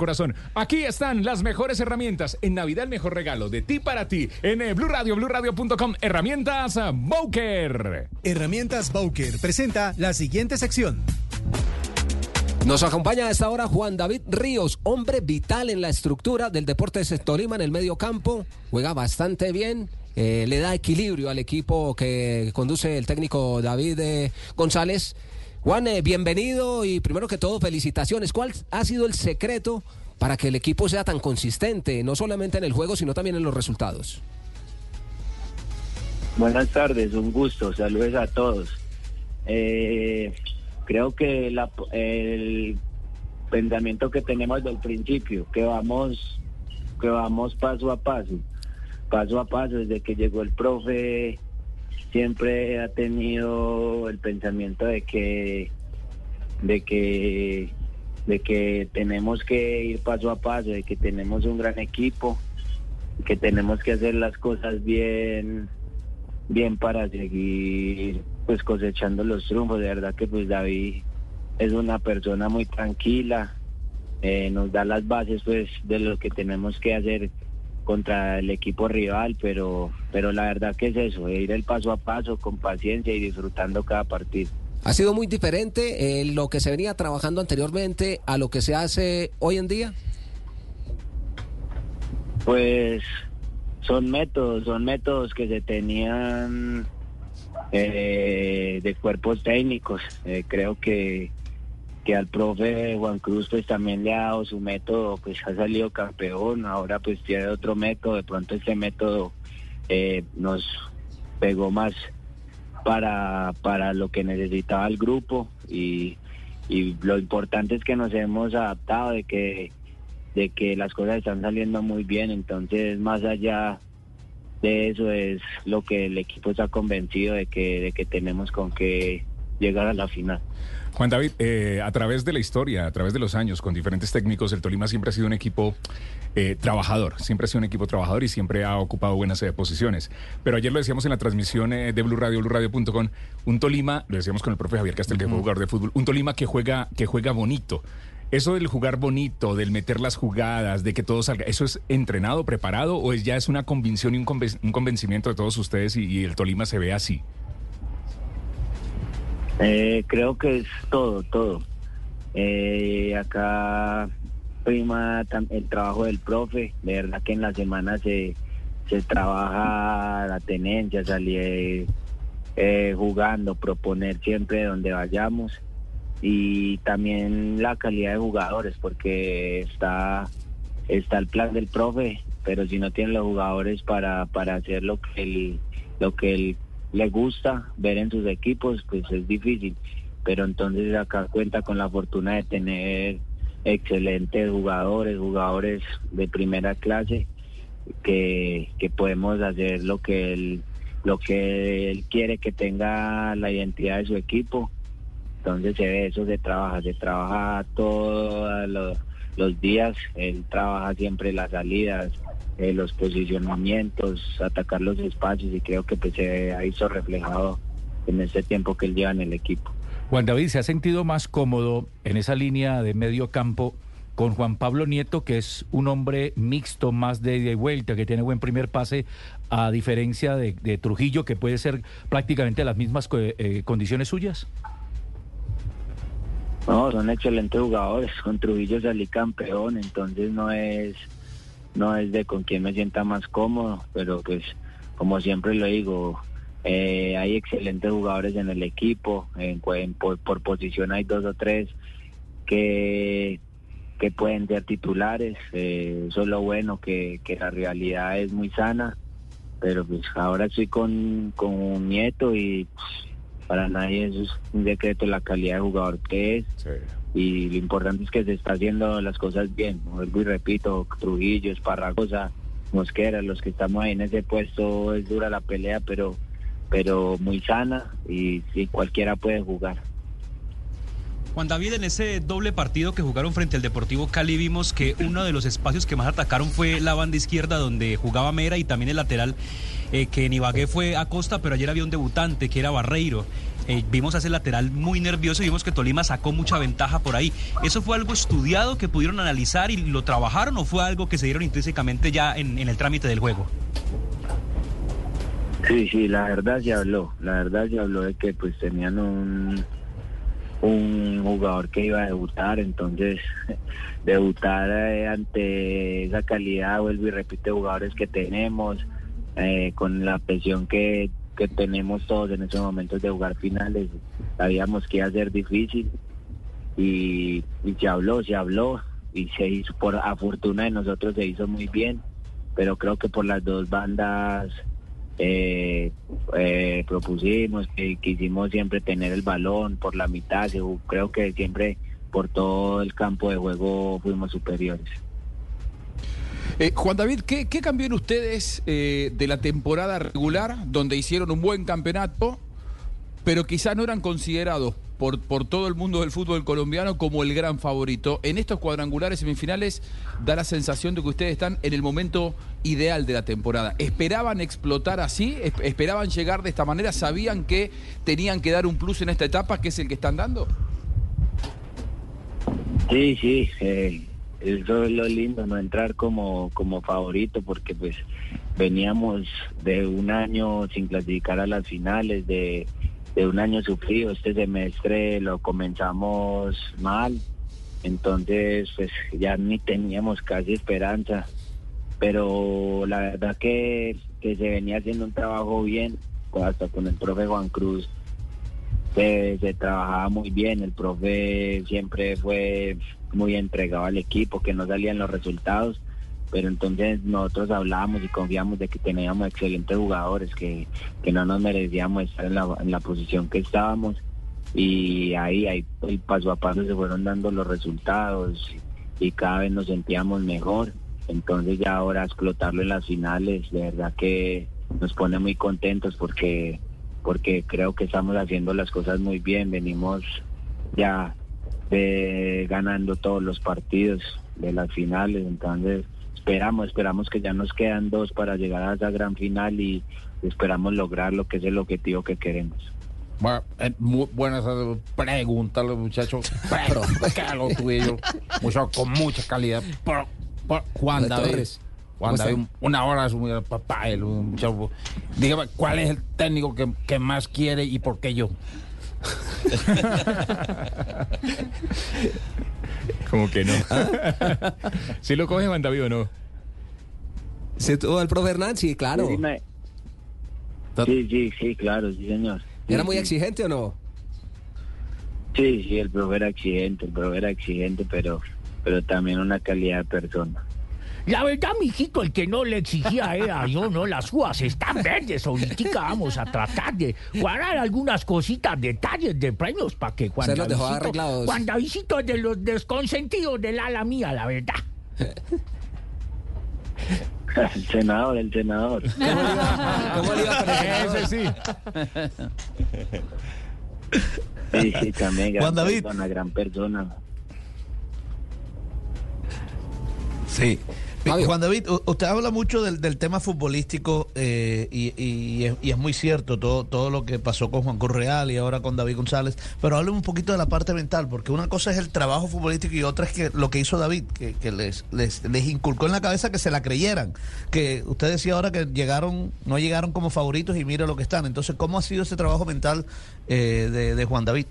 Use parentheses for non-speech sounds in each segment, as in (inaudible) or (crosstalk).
corazón. Aquí están las mejores herramientas. En Navidad el mejor regalo de ti para ti. En eh, Blue Radio, BlueRadio.com. Herramientas eh, Bowker. Herramientas Bowker presenta la siguiente sección. Nos acompaña a esta hora Juan David Ríos, hombre vital en la estructura del Deportes Tolima en el medio campo. Juega bastante bien. eh, le da equilibrio al equipo que conduce el técnico David eh, González. Juan, eh, bienvenido y primero que todo felicitaciones. ¿Cuál ha sido el secreto para que el equipo sea tan consistente, no solamente en el juego, sino también en los resultados? Buenas tardes, un gusto, saludos a todos. Eh, creo que la- el pensamiento que tenemos del principio, que vamos, que vamos paso a paso, paso a paso, desde que llegó el profe, siempre ha tenido el pensamiento de que, de que, de que tenemos que ir paso a paso, de que tenemos un gran equipo, que tenemos que hacer las cosas bien bien para seguir pues cosechando los triunfos. De verdad que pues David es una persona muy tranquila, eh, nos da las bases pues de lo que tenemos que hacer contra el equipo rival, pero pero la verdad que es eso, ir el paso a paso con paciencia y disfrutando cada partido. ¿Ha sido muy diferente eh, lo que se venía trabajando anteriormente a lo que se hace hoy en día? Pues son métodos, son métodos que se tenían eh, de cuerpos técnicos. Eh, creo que, que al profe Juan Cruz pues también le ha dado su método, pues ha salido campeón, ahora pues tiene otro método, de pronto este método eh, nos pegó más para, para lo que necesitaba el grupo y, y lo importante es que nos hemos adaptado de que de que las cosas están saliendo muy bien, entonces más allá de eso es lo que el equipo está convencido de que, de que tenemos con que llegar a la final. Juan David, eh, a través de la historia, a través de los años, con diferentes técnicos, el Tolima siempre ha sido un equipo eh, trabajador, siempre ha sido un equipo trabajador y siempre ha ocupado buenas eh, posiciones. Pero ayer lo decíamos en la transmisión eh, de Blue Radio, BlueRadio.com, un Tolima, lo decíamos con el profe Javier Castel, que fue jugador de fútbol, un Tolima que juega, que juega bonito. Eso del jugar bonito, del meter las jugadas, de que todo salga, ¿eso es entrenado, preparado o es, ya es una convicción y un, conven- un convencimiento de todos ustedes y, y el Tolima se ve así? Eh, creo que es todo, todo. Eh, acá prima el trabajo del profe, de verdad que en la semana se, se trabaja la tenencia, salir eh, jugando, proponer siempre donde vayamos y también la calidad de jugadores porque está está el plan del profe pero si no tienen los jugadores para para hacer lo que él, lo que él le gusta ver en sus equipos pues es difícil. Pero entonces acá cuenta con la fortuna de tener excelentes jugadores jugadores de primera clase que, que podemos hacer lo que él lo que él quiere que tenga la identidad de su equipo. Entonces se ve eso se trabaja se trabaja todos los, los días. Él trabaja siempre las salidas eh, los posicionamientos atacar los espacios y creo que pues se ha visto reflejado en este tiempo que él lleva en el equipo Juan David, ¿se ha sentido más cómodo en esa línea de medio campo con Juan Pablo Nieto, que es un hombre mixto, más de ida y vuelta, que tiene buen primer pase, a diferencia de, de Trujillo, que puede ser prácticamente las mismas eh, condiciones suyas? No, son excelentes jugadores. Con Trujillo salí campeón, entonces no es no es de con quién me sienta más cómodo, pero pues como siempre lo digo, eh, hay excelentes jugadores en el equipo, en, en- por, por posición hay dos o tres que que pueden ser titulares, eh, eso es lo bueno, que, que la realidad es muy sana, pero pues ahora estoy con, con un nieto y pues, para nadie eso es un decreto la calidad de jugador que es y lo importante es que se está haciendo las cosas bien. Vuelvo y repito, Trujillo, Esparragosa, Mosquera, los que estamos ahí en ese puesto es dura la pelea, pero pero muy sana y, y cualquiera puede jugar. Juan David, en ese doble partido que jugaron frente al Deportivo Cali vimos que uno de los espacios que más atacaron fue la banda izquierda donde jugaba Mera y también el lateral eh, que en Ibagué fue Acosta, pero ayer había un debutante que era Barreiro. Eh, vimos a ese lateral muy nervioso y vimos que Tolima sacó mucha ventaja por ahí. ¿Eso fue algo estudiado que pudieron analizar y lo trabajaron o fue algo que se dieron intrínsecamente ya en, el trámite del juego? Sí, sí, la verdad se habló, la verdad se habló de que pues tenían un, un jugador que iba a debutar, entonces (laughs) debutar eh, ante esa calidad, vuelvo y repite, jugadores que tenemos, eh, con la presión que, que tenemos todos en esos momentos de jugar finales, sabíamos que iba a difícil y, y se habló, se habló y se hizo, por a fortuna de nosotros se hizo muy bien, pero creo que por las dos bandas eh, eh, propusimos que quisimos siempre tener el balón por la mitad. Creo que siempre por todo el campo de juego fuimos superiores. Eh, Juan David, ¿qué, cambió en ustedes eh, de la temporada regular, donde hicieron un buen campeonato, pero quizás no eran considerados por, por todo el mundo del fútbol colombiano como el gran favorito? En estos cuadrangulares semifinales da la sensación de que ustedes están en el momento ideal de la temporada. ¿Esperaban explotar así? ¿Esp- ¿Esperaban llegar de esta manera? ¿Sabían que tenían que dar un plus en esta etapa, que es el que están dando? Sí, sí, eh, eso es lo lindo, no entrar como, como favorito, porque pues veníamos de un año sin clasificar a las finales, de, de un año sufrido, este semestre lo comenzamos mal, entonces pues ya ni teníamos casi esperanza, pero la verdad que, que se venía haciendo un trabajo bien, hasta con el profe Juan Cruz, se, se trabajaba muy bien, el profe siempre fue muy entregado al equipo, que no salían los resultados, pero entonces nosotros hablábamos y confiamos de que teníamos excelentes jugadores, que, que no nos merecíamos estar en la, en la posición que estábamos. Y ahí, ahí paso a paso se fueron dando los resultados y cada vez nos sentíamos mejor, entonces ya ahora explotarlo en las finales, de verdad que nos pone muy contentos porque porque creo que estamos haciendo las cosas muy bien, venimos ya eh, ganando todos los partidos de las finales, entonces esperamos, esperamos que ya nos quedan dos para llegar a esa gran final y esperamos lograr lo que es el objetivo que queremos. Bueno, eh, muy buenas preguntas, los muchachos. Pero, (laughs) ¿qué es lo tuyo? Mucho, con mucha calidad. Pero, pero, Juan David. Una hora un papá, el muchacho. Dígame, ¿cuál es el técnico que, que más quiere y por qué yo? (laughs) Como que no. (laughs) ¿Sí lo coge Juan David o no? ¿Se tuvo el profe Hernán? Sí, claro. Sí, sí, sí, sí, claro, sí, señor. ¿Era muy sí. exigente o no? Sí, sí, el profe era exigente, el profe era exigente, pero, pero también una calidad de persona. La verdad, mijito, el que no le exigía era yo, ¿no? Las uvas están verdes. Ahorita vamos a tratar de guardar algunas cositas, detalles de premios para que Juan Se los dejó arreglados. Juan Davidcito es de los desconsentidos del ala mía, la verdad. (laughs) El senador, el senador. (laughs) ¿Cómo le iba a parecer? Ese sí. Sí, sí, también gran Juan David. persona, gran persona. Sí. Juan David, usted habla mucho del, del tema futbolístico eh, y, y es, y es muy cierto todo, todo lo que pasó con Juan Cruz Real y ahora con David González, pero hábleme un poquito de la parte mental, porque una cosa es el trabajo futbolístico y otra es que lo que hizo David, que, que les, les, les inculcó en la cabeza que se la creyeran, que usted decía ahora que llegaron, no llegaron como favoritos y mira lo que están. Entonces, ¿cómo ha sido ese trabajo mental eh, de, de Juan David?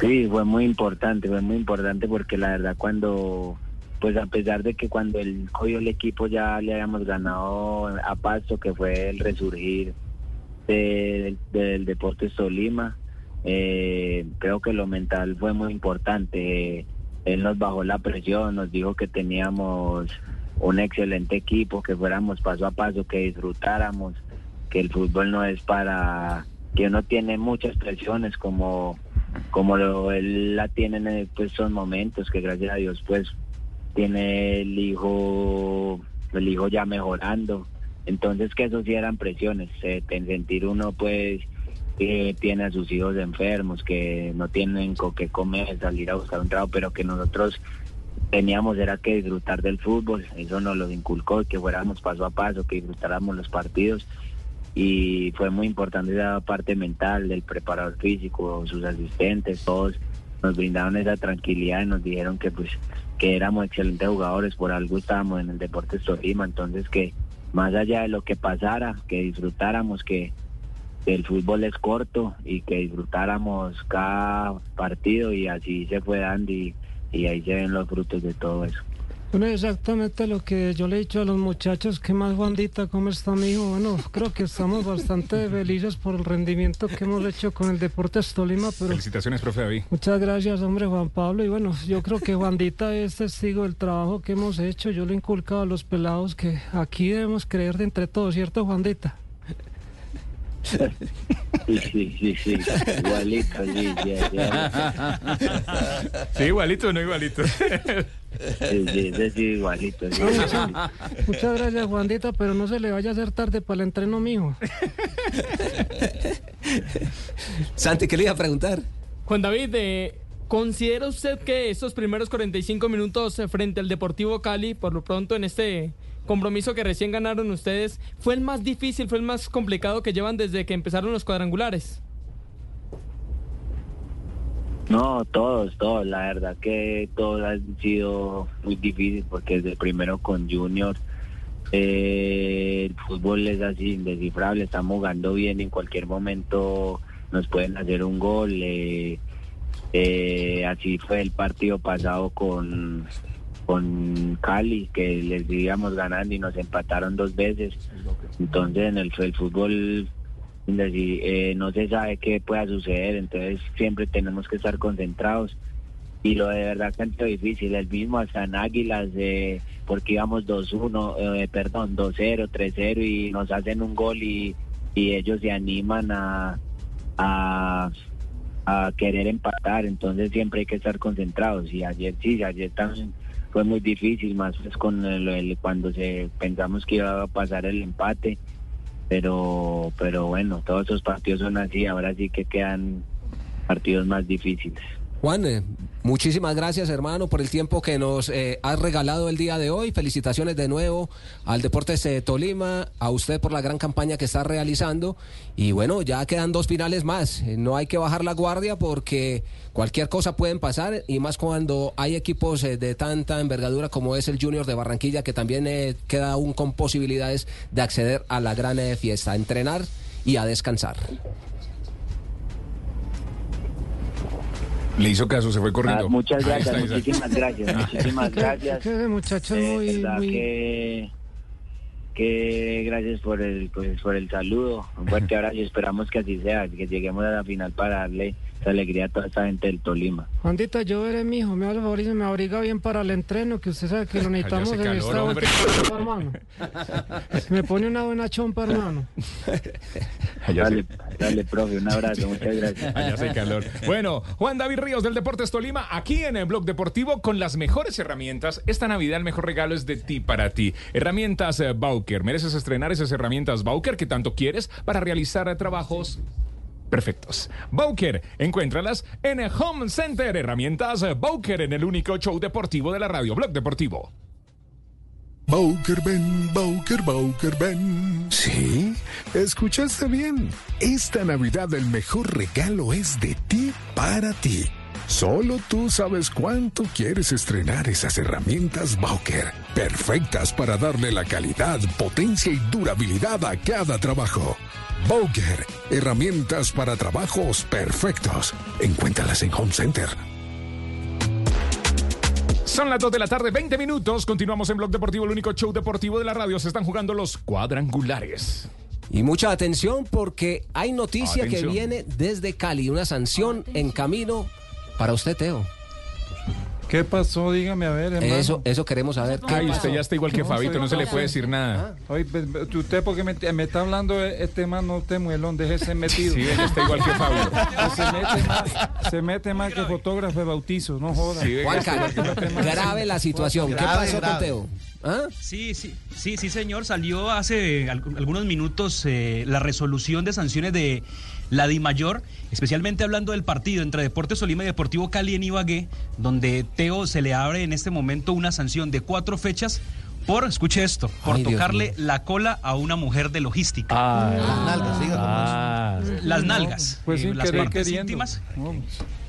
Sí, fue muy importante, fue muy importante porque la verdad cuando, pues a pesar de que cuando él cogió el equipo ya le habíamos ganado a Pasto, que fue el resurgir de- del Deportes Tolima, eh, creo que lo mental fue muy importante. Él nos bajó la presión, nos dijo que teníamos un excelente equipo, que fuéramos paso a paso, que disfrutáramos, que el fútbol no es para que uno tiene muchas presiones como como lo, él la tiene en eh, pues, esos momentos que gracias a Dios pues tiene el hijo el hijo ya mejorando. Entonces que eso sí eran presiones eh, en sentir uno pues que tiene a sus hijos enfermos que no tienen con qué comer salir a buscar un trabajo pero que nosotros teníamos era que disfrutar del fútbol. Eso nos lo inculcó que fuéramos paso a paso que disfrutáramos los partidos y fue muy importante esa parte mental del preparador físico, sus asistentes, todos nos brindaron esa tranquilidad y nos dijeron que pues que éramos excelentes jugadores, por algo estábamos en el Deportes Tolima, entonces que más allá de lo que pasara, que disfrutáramos que el fútbol es corto y que disfrutáramos cada partido y así se fue dando y, y ahí se ven los frutos de todo eso. Bueno, exactamente lo que yo le he dicho a los muchachos. ¿Qué más, Juandita? ¿Cómo está, mi hijo? Bueno, creo que estamos bastante (laughs) felices por el rendimiento que hemos hecho con el Deportes Tolima, pero... Felicitaciones, profe David. Muchas gracias, hombre, Juan Pablo. Y bueno, yo creo que Juandita es testigo del trabajo que hemos hecho. Yo le he inculcado a los pelados que aquí debemos creer de entre todos, ¿cierto, Juandita? Sí, sí, sí, sí, igualito, sí, ya, ya. Sí, igualito o no igualito. Sí, sí, sí, sí, igualito. Muchas gracias, Juandita, pero no se le vaya a hacer tarde para el entreno, mijo. Santi, ¿qué le iba a preguntar? Juan David, eh, ¿considera usted que estos primeros 45 minutos eh, frente al Deportivo Cali, por lo pronto en este compromiso que recién ganaron ustedes, fue el más difícil, fue el más complicado que llevan desde que empezaron los cuadrangulares? No, todos, todos. La verdad que todos han sido muy difíciles porque desde primero con Junior eh, el fútbol es así indescifrable. Estamos jugando bien en cualquier momento nos pueden hacer un gol. eh, eh, así fue el partido pasado con con Cali que les íbamos ganando y nos empataron dos veces. Entonces en el, fútbol eh, no se sabe qué pueda suceder, entonces siempre tenemos que estar concentrados. Y lo de verdad que sido difícil, el mismo hasta en Águilas, eh, porque íbamos 2-1, eh, perdón, 2-0, 3-0 y nos hacen un gol y, y ellos se animan a, a, a querer empatar, entonces siempre hay que estar concentrados. Y ayer sí, ayer también fue muy difícil, más pues con el- el- cuando se pensamos que iba a pasar el empate pero pero bueno, todos esos partidos son así, ahora sí que quedan partidos más difíciles. Juan, eh, muchísimas gracias hermano por el tiempo que nos eh, has regalado el día de hoy. Felicitaciones de nuevo al Deportes de Tolima, a usted por la gran campaña que está realizando. Y bueno, ya quedan dos finales más. Eh, No hay que bajar la guardia porque cualquier cosa pueden pasar y más cuando hay equipos eh, de tanta envergadura como es el Junior de Barranquilla que también queda aún con posibilidades de acceder a la gran fiesta, a entrenar y a descansar. Le hizo caso, se fue corriendo. Ah, muchas gracias, está, muchísimas gracias, (laughs) muchísimas gracias. Que ese muchacho es De muy, verdad muy... que, que gracias por el pues, por el saludo, un fuerte (laughs) abrazo y esperamos que así sea, que lleguemos a la final para darle esa alegría a toda esta gente del Tolima. Juandita, yo veré, mijo, me hace el favor y se me abriga bien para el entreno, que usted sabe que lo (laughs) necesitamos en esta hombre. última (laughs) etapa, hermano. Me pone una buena chompa, hermano. Dale, dale, profe, un abrazo, muchas gracias. (laughs) allá hace calor. Bueno, Juan David Ríos del Deportes Tolima, aquí en el Blog Deportivo con las mejores herramientas. Esta Navidad el mejor regalo es de ti para ti. Herramientas eh, Bauker. Mereces estrenar esas herramientas Bauker que tanto quieres para realizar eh, trabajos perfectos. Bauker, encuéntralas en el Home Center. Herramientas Bauker en el único show deportivo de la radio, Blog Deportivo. Bowker Ben, Bowker, Bowker Ben. Sí, escuchaste bien. Esta Navidad el mejor regalo es de ti para ti. Solo tú sabes cuánto quieres estrenar esas herramientas Bowker, perfectas para darle la calidad, potencia y durabilidad a cada trabajo. Bowker, herramientas para trabajos perfectos. Encuéntralas en Home Center. Son las 2 de la tarde, 20 minutos. Continuamos en Blog Deportivo, el único show deportivo de la radio. Se están jugando los cuadrangulares. Y mucha atención porque hay noticia Atención. que viene desde Cali, una sanción en camino para usted, Teo. ¿Qué pasó? Dígame a ver, hermano. Eso, eso queremos saber. ¿Qué Ay, pasó? usted ya está igual que No, Fabito, no se le puede decir nada. Oye, pues, pues, usted porque me, me está hablando de este man, no usted muelón, déjese metido. Sí, él está igual que Fabio. (laughs) se mete más, se mete más que fotógrafo de bautizo, no joda. Sí, venga. Juanca, grave la situación. ¿Qué Grave, pasó con grave. Teo? ¿Ah? Sí, sí, sí, sí, señor. Salió hace al- algunos minutos eh, la resolución de sanciones de la DIMAYOR, especialmente hablando del partido entre Deportes Tolima y Deportivo Cali en Ibagué, donde Teo se le abre en este momento una sanción de cuatro fechas por, escuche esto, por Ay, Dios tocarle la cola a una mujer de logística. Ah, Las nalgas, siga ah, Las nalgas, Pues eh, sin las querer partes queriendo. íntimas. No,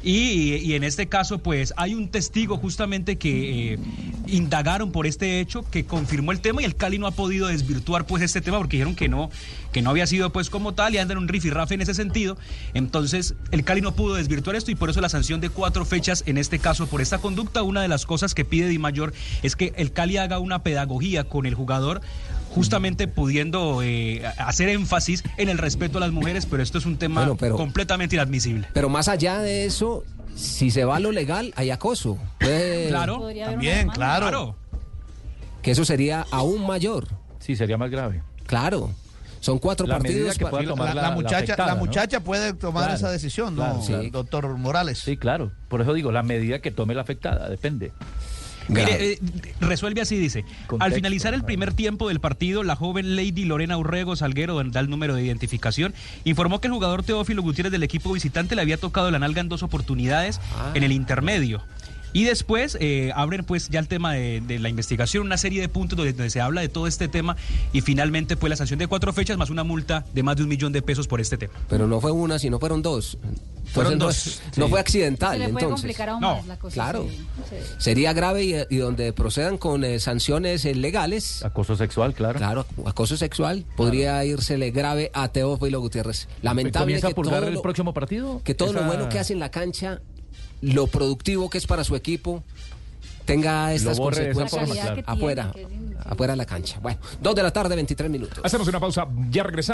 Y, y en este caso, pues hay un testigo justamente que eh, indagaron por este hecho, que confirmó el tema y el Cali no ha podido desvirtuar pues este tema porque dijeron que no, que no había sido pues como tal y andan un rifirrafe en ese sentido. Entonces el Cali no pudo desvirtuar esto y por eso la sanción de cuatro fechas en este caso por esta conducta. Una de las cosas que pide Di Mayor es que el Cali haga una pedagogía con el jugador justamente pudiendo eh, hacer énfasis en el respeto a las mujeres, pero esto es un tema Bueno, pero- completamente inadmisible. Pero más allá de eso, si se va a lo legal, hay acoso. Claro. También, claro. Claro. Que eso sería aún mayor. sí, sería más grave. Claro. Son cuatro La partidos. que pueda La, tomar la la- la muchacha, afectada, la ¿no? muchacha puede tomar Claro, esa decisión, ¿no? claro. Sí. Doctor Morales. Sí, claro. Por eso digo, la medida que tome la afectada, depende. Mire, eh, resuelve así, dice. Al finalizar el primer tiempo del partido, la joven Lady Lorena Urrego Salguero, da el número de identificación, informó que el jugador Teófilo Gutiérrez del equipo visitante le había tocado la nalga en dos oportunidades Ah. en el intermedio. Y después eh, abren pues ya el tema de, de la investigación, una serie de puntos donde, donde se habla de todo este tema y finalmente pues la sanción de cuatro fechas más una multa de más de un millón de pesos por este tema. Pero no fue una, sino fueron dos. Fueron dos, no, fue Se accidental. le puede entonces. complicar aún No, más la cosa. claro. sí. Sería grave y, y donde procedan con eh, sanciones eh, legales. Acoso sexual, claro. Claro, acoso sexual podría írsele grave a Teófilo Gutiérrez. Lamentable ¿Comienza que a purgar todo, el lo, próximo partido? que todo lo bueno que hace en la cancha, lo productivo que es para su equipo, tenga estas consecuencias forma, claro. afuera, afuera de la cancha. Bueno, dos de la tarde, 23 minutos. Hacemos una pausa, ya regresamos.